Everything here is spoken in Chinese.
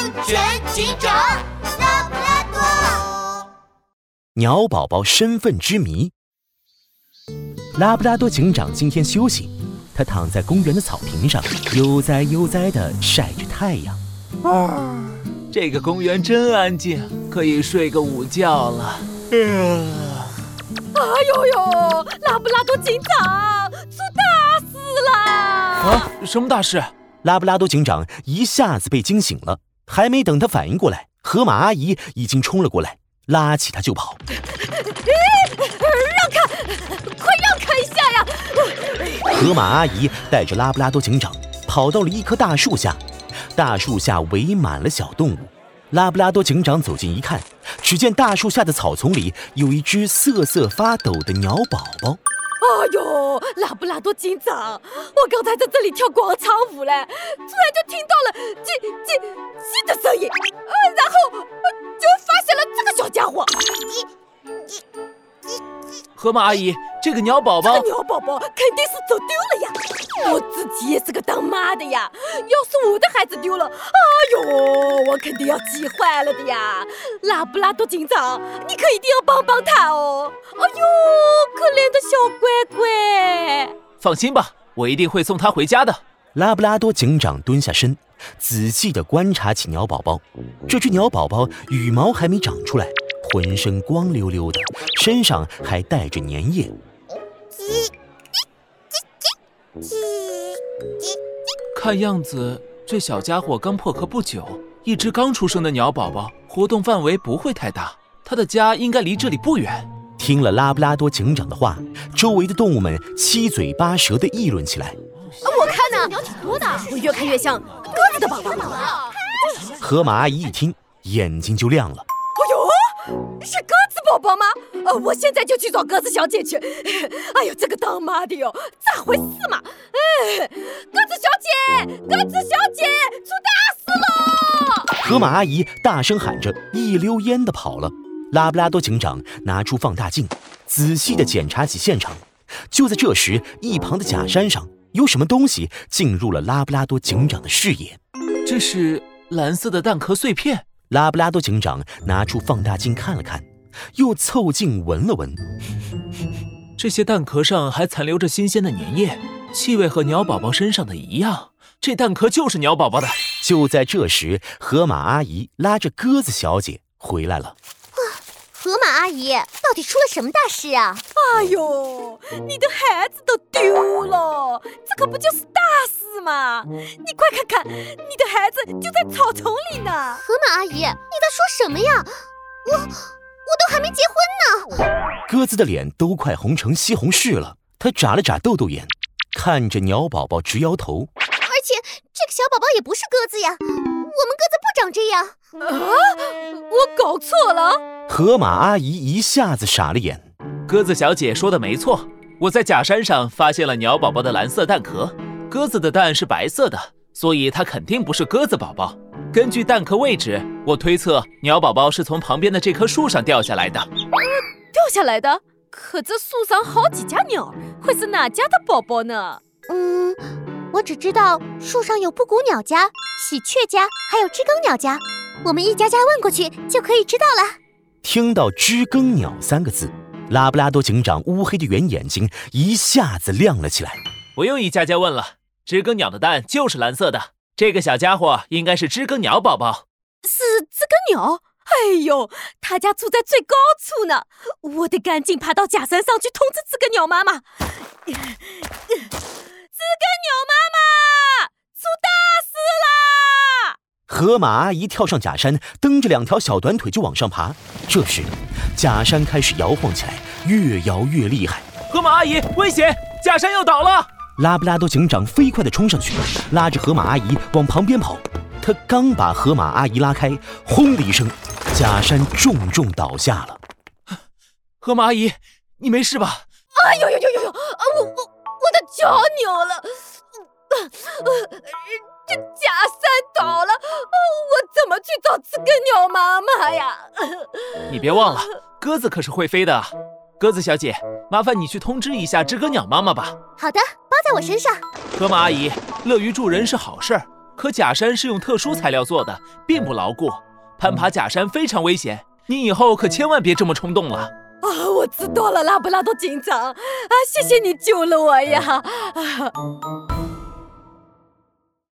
安全警长拉布拉多。鸟宝宝身份之谜。拉布拉多警长今天休息，他躺在公园的草坪上，悠哉悠哉地晒着太阳。啊，这个公园真安静，可以睡个午觉了。哎呦呦，拉布拉多警长出大事了！啊，什么大事？拉布拉多警长一下子被惊醒了，还没等他反应过来，河马阿姨已经冲了过来，拉起他就跑。让开，快让开一下呀！河马阿姨带着拉布拉多警长跑到了一棵大树下，大树下围满了小动物。拉布拉多警长走近一看，只见大树下的草丛里有一只瑟瑟发抖的鸟宝宝。哎呦，拉布拉多警长，我刚才在这里跳广场舞嘞，突然就听到了这新的声音，呃，然后就发现了这个小家伙。河马阿姨，这个鸟宝宝，这个鸟宝宝肯定是走丢了呀！我自己也是个当妈的呀，要是我的孩子丢了，哎呦，我肯定要急坏了的呀！拉布拉多警长，你可一定要帮帮他哦！哎呦，可怜的小乖乖！放心吧，我一定会送他回家的。拉布拉多警长蹲下身，仔细地观察起鸟宝宝。这只鸟宝宝羽毛还没长出来。浑身光溜溜的，身上还带着粘液。看样子，这小家伙刚破壳不久，一只刚出生的鸟宝宝，活动范围不会太大。它的家应该离这里不远。听了拉布拉多警长的话，周围的动物们七嘴八舌地议论起来。鸟挺多的，我越看越像鸽子的宝宝。河马阿姨一听，眼睛就亮了。是鸽子宝宝吗？呃，我现在就去找鸽子小姐去。哎呦，这个当妈的哟，咋回事嘛？哎，鸽子小姐，鸽子小姐，出大事了！河马阿姨大声喊着，一溜烟的跑了。拉布拉多警长拿出放大镜，仔细的检查起现场。就在这时，一旁的假山上有什么东西进入了拉布拉多警长的视野。这是蓝色的蛋壳碎片。拉布拉多警长拿出放大镜看了看，又凑近闻了闻，这些蛋壳上还残留着新鲜的粘液，气味和鸟宝宝身上的一样。这蛋壳就是鸟宝宝的。就在这时，河马阿姨拉着鸽子小姐回来了。河马阿姨，到底出了什么大事啊？哎呦，你的孩子都丢了，这可不就是大事吗？你快看看，你的孩子就在草丛里呢。河马阿姨，你在说什么呀？我我都还没结婚呢。鸽子的脸都快红成西红柿了，它眨了眨豆豆眼，看着鸟宝宝直摇头。而且这个小宝宝也不是鸽子呀，我们鸽子不长这样。啊，我搞错了。河马阿姨一下子傻了眼，鸽子小姐说的没错，我在假山上发现了鸟宝宝的蓝色蛋壳，鸽子的蛋是白色的，所以它肯定不是鸽子宝宝。根据蛋壳位置，我推测鸟宝宝是从旁边的这棵树上掉下来的。掉下来的？可这树上好几家鸟，会是哪家的宝宝呢？嗯，我只知道树上有布谷鸟家、喜鹊家，还有知更鸟家，我们一家家问过去就可以知道了。听到“知更鸟”三个字，拉布拉多警长乌黑的圆眼睛一下子亮了起来。不用一家家问了，知更鸟的蛋就是蓝色的。这个小家伙应该是知更鸟宝宝。是知更鸟？哎呦，他家住在最高处呢，我得赶紧爬到假山上去通知知更鸟妈妈。知更鸟妈妈，出大事了！河马阿姨跳上假山，蹬着两条小短腿就往上爬。这时，假山开始摇晃起来，越摇越厉害。河马阿姨，危险！假山要倒了！拉布拉多警长飞快地冲上去，拉着河马阿姨往旁边跑。他刚把河马阿姨拉开，轰的一声，假山重重倒下了。河马阿姨，你没事吧？哎呦呦呦呦呦！啊，我我我的脚扭了。呃，这假山倒了，我怎么去找知更鸟妈妈呀？你别忘了，鸽子可是会飞的。鸽子小姐，麻烦你去通知一下知更鸟妈妈吧。好的，包在我身上。河马阿姨，乐于助人是好事儿，可假山是用特殊材料做的，并不牢固，攀爬假山非常危险。你以后可千万别这么冲动了。我知道了，拉布拉多警长，啊，谢谢你救了我呀！啊